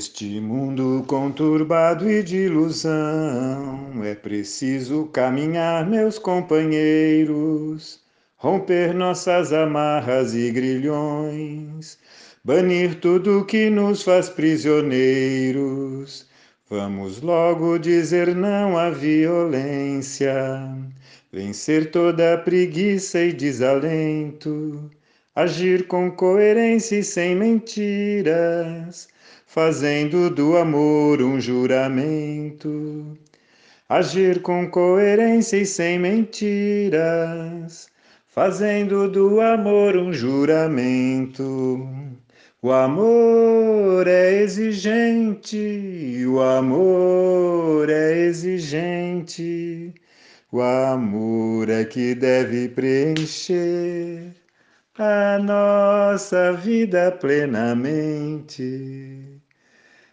Neste mundo conturbado e de ilusão, é preciso caminhar, meus companheiros, romper nossas amarras e grilhões, banir tudo que nos faz prisioneiros. Vamos logo dizer não à violência, vencer toda preguiça e desalento, agir com coerência e sem mentiras fazendo do amor um juramento, agir com coerência e sem mentiras, fazendo do amor um juramento. O amor é exigente, o amor é exigente, o amor é que deve preencher a nossa vida plenamente.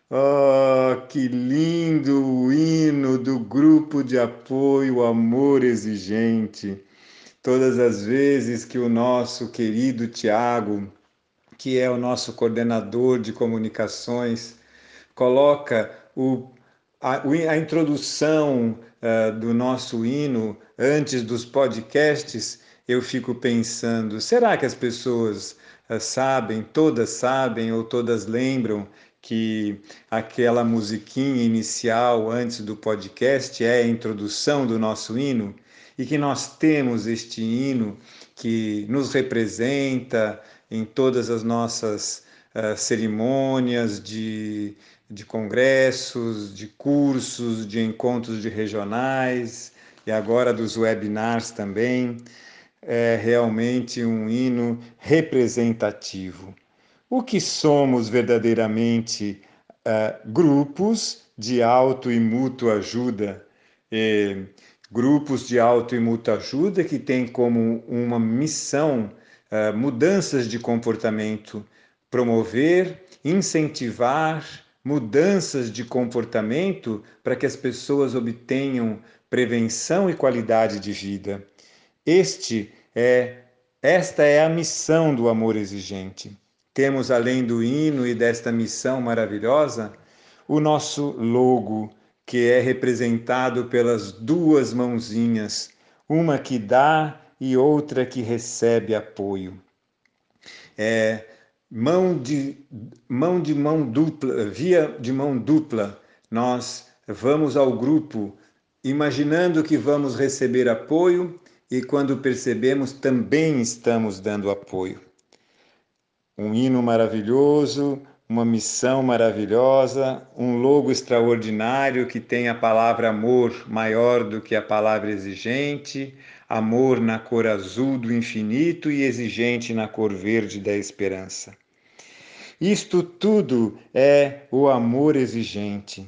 Oh, que lindo o hino do grupo de apoio Amor Exigente. Todas as vezes que o nosso querido Tiago, que é o nosso coordenador de comunicações, coloca o, a, a introdução uh, do nosso hino antes dos podcasts, eu fico pensando: será que as pessoas uh, sabem, todas sabem ou todas lembram que aquela musiquinha inicial antes do podcast é a introdução do nosso hino e que nós temos este hino que nos representa em todas as nossas uh, cerimônias de, de congressos, de cursos, de encontros de regionais e agora dos webinars também. É realmente um hino representativo o que somos verdadeiramente uh, grupos de auto e mútua ajuda. Grupos de auto e mútua ajuda que têm como uma missão uh, mudanças de comportamento, promover, incentivar mudanças de comportamento para que as pessoas obtenham prevenção e qualidade de vida. Este é esta é a missão do amor exigente. Temos, além do hino e desta missão maravilhosa, o nosso logo, que é representado pelas duas mãozinhas, uma que dá e outra que recebe apoio. É, mão de mão de mão dupla, via de mão dupla, nós vamos ao grupo imaginando que vamos receber apoio e quando percebemos também estamos dando apoio um hino maravilhoso, uma missão maravilhosa, um logo extraordinário que tem a palavra amor maior do que a palavra exigente, amor na cor azul do infinito e exigente na cor verde da esperança. Isto tudo é o amor exigente.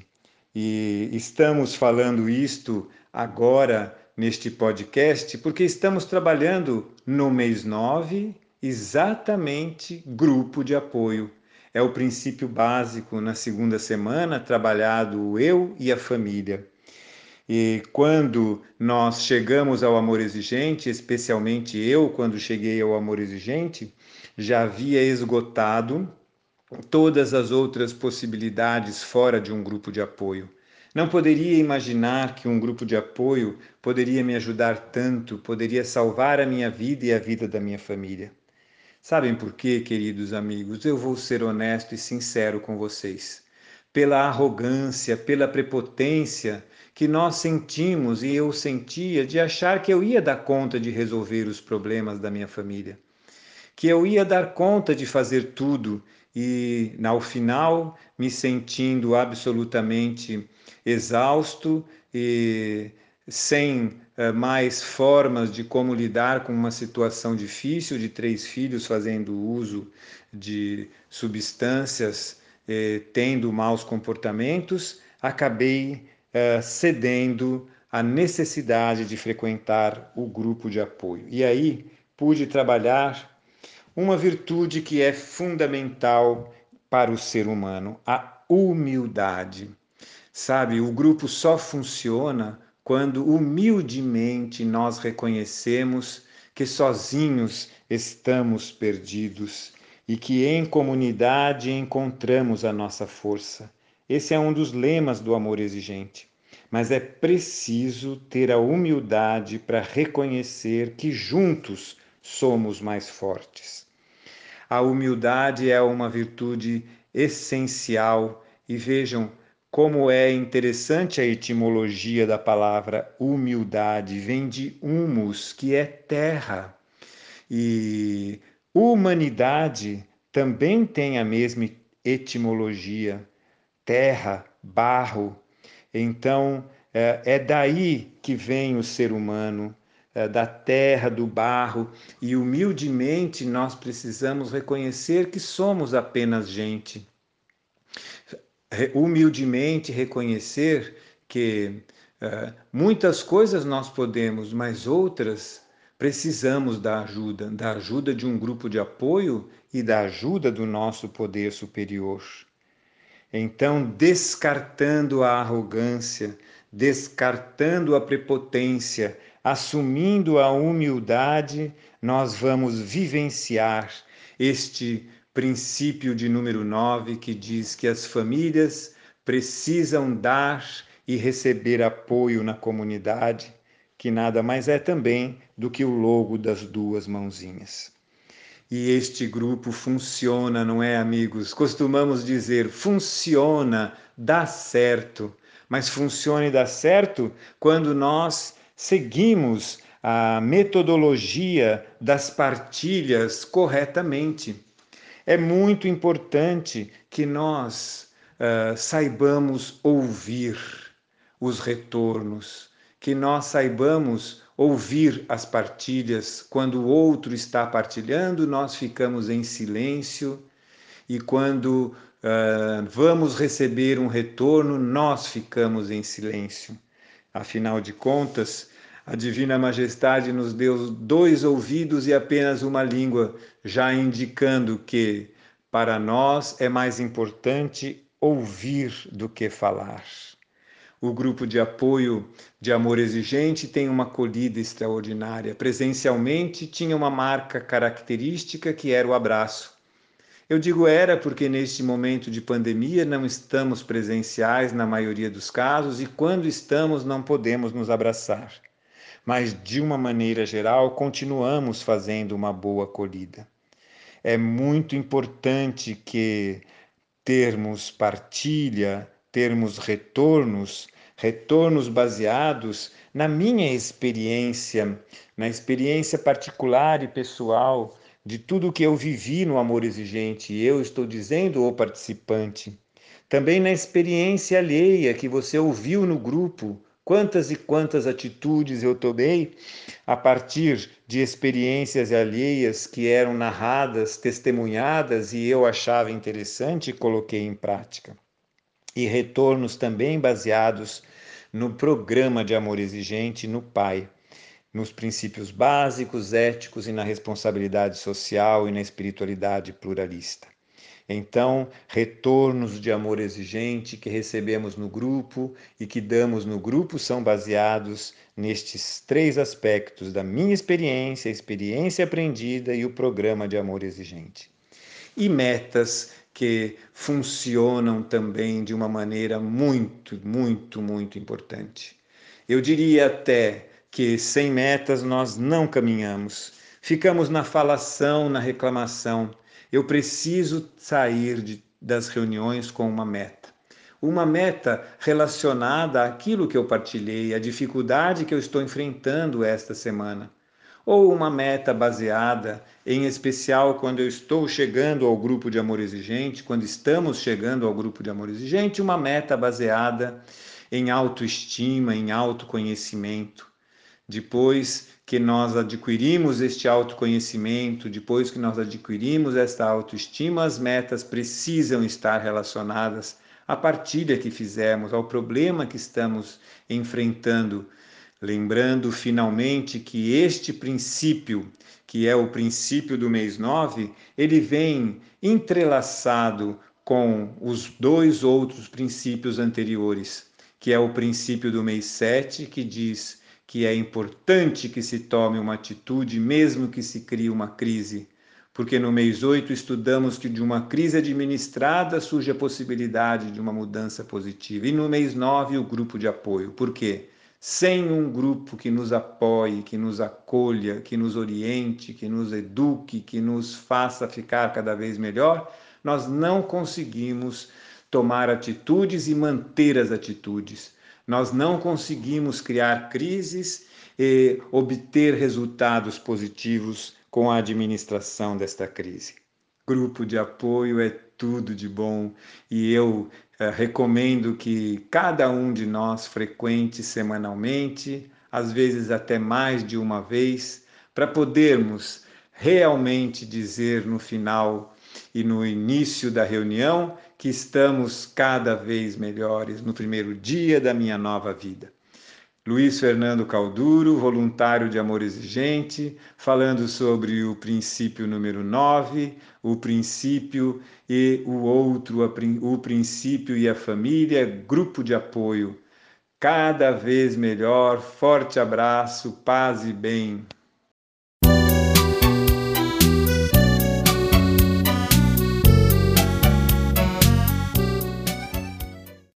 E estamos falando isto agora neste podcast porque estamos trabalhando no mês 9 exatamente grupo de apoio. É o princípio básico na segunda semana, trabalhado eu e a família. E quando nós chegamos ao amor exigente, especialmente eu, quando cheguei ao amor exigente, já havia esgotado todas as outras possibilidades fora de um grupo de apoio. Não poderia imaginar que um grupo de apoio poderia me ajudar tanto, poderia salvar a minha vida e a vida da minha família. Sabem por quê, queridos amigos? Eu vou ser honesto e sincero com vocês. Pela arrogância, pela prepotência que nós sentimos e eu sentia de achar que eu ia dar conta de resolver os problemas da minha família, que eu ia dar conta de fazer tudo e, ao final, me sentindo absolutamente exausto e sem uh, mais formas de como lidar com uma situação difícil de três filhos fazendo uso de substâncias, eh, tendo maus comportamentos, acabei uh, cedendo à necessidade de frequentar o grupo de apoio. E aí pude trabalhar uma virtude que é fundamental para o ser humano, a humildade. Sabe, o grupo só funciona quando humildemente nós reconhecemos que sozinhos estamos perdidos e que em comunidade encontramos a nossa força. Esse é um dos lemas do amor exigente. Mas é preciso ter a humildade para reconhecer que juntos somos mais fortes. A humildade é uma virtude essencial e vejam como é interessante a etimologia da palavra humildade, vem de humus, que é terra. E humanidade também tem a mesma etimologia, terra, barro. Então, é, é daí que vem o ser humano, é, da terra, do barro, e humildemente nós precisamos reconhecer que somos apenas gente humildemente reconhecer que uh, muitas coisas nós podemos, mas outras precisamos da ajuda, da ajuda de um grupo de apoio e da ajuda do nosso poder superior. Então, descartando a arrogância, descartando a prepotência, assumindo a humildade, nós vamos vivenciar este princípio de número 9, que diz que as famílias precisam dar e receber apoio na comunidade, que nada mais é também do que o logo das duas mãozinhas. E este grupo funciona, não é, amigos? Costumamos dizer funciona, dá certo, mas funciona e dá certo quando nós seguimos a metodologia das partilhas corretamente é muito importante que nós uh, saibamos ouvir os retornos, que nós saibamos ouvir as partilhas. Quando o outro está partilhando, nós ficamos em silêncio, e quando uh, vamos receber um retorno, nós ficamos em silêncio. Afinal de contas, a Divina Majestade nos deu dois ouvidos e apenas uma língua, já indicando que para nós é mais importante ouvir do que falar. O grupo de apoio de amor exigente tem uma acolhida extraordinária. Presencialmente tinha uma marca característica que era o abraço. Eu digo era porque neste momento de pandemia não estamos presenciais na maioria dos casos e quando estamos não podemos nos abraçar mas de uma maneira geral continuamos fazendo uma boa acolhida. É muito importante que termos partilha, termos retornos, retornos baseados na minha experiência, na experiência particular e pessoal de tudo que eu vivi no amor exigente, eu estou dizendo o participante. Também na experiência alheia que você ouviu no grupo, Quantas e quantas atitudes eu tomei a partir de experiências alheias que eram narradas, testemunhadas e eu achava interessante e coloquei em prática. E retornos também baseados no programa de amor exigente no Pai, nos princípios básicos, éticos e na responsabilidade social e na espiritualidade pluralista. Então, retornos de amor exigente que recebemos no grupo e que damos no grupo são baseados nestes três aspectos da minha experiência, a experiência aprendida e o programa de amor exigente. E metas que funcionam também de uma maneira muito, muito, muito importante. Eu diria até que sem metas nós não caminhamos. Ficamos na falação, na reclamação, eu preciso sair de, das reuniões com uma meta. Uma meta relacionada àquilo que eu partilhei, a dificuldade que eu estou enfrentando esta semana. Ou uma meta baseada, em especial quando eu estou chegando ao grupo de amor exigente, quando estamos chegando ao grupo de amor exigente, uma meta baseada em autoestima, em autoconhecimento. Depois que nós adquirimos este autoconhecimento, depois que nós adquirimos esta autoestima, as metas precisam estar relacionadas à partilha que fizemos, ao problema que estamos enfrentando. Lembrando finalmente que este princípio, que é o princípio do mês 9, ele vem entrelaçado com os dois outros princípios anteriores, que é o princípio do mês 7, que diz que é importante que se tome uma atitude, mesmo que se crie uma crise, porque no mês 8 estudamos que de uma crise administrada surge a possibilidade de uma mudança positiva. E no mês 9, o grupo de apoio. Por quê? Sem um grupo que nos apoie, que nos acolha, que nos oriente, que nos eduque, que nos faça ficar cada vez melhor, nós não conseguimos tomar atitudes e manter as atitudes. Nós não conseguimos criar crises e obter resultados positivos com a administração desta crise. Grupo de apoio é tudo de bom e eu eh, recomendo que cada um de nós frequente semanalmente, às vezes até mais de uma vez, para podermos realmente dizer no final e no início da reunião que estamos cada vez melhores no primeiro dia da minha nova vida. Luiz Fernando Calduro, voluntário de amor exigente, falando sobre o princípio número 9, o princípio e o outro, o princípio e a família, grupo de apoio. Cada vez melhor, forte abraço, paz e bem.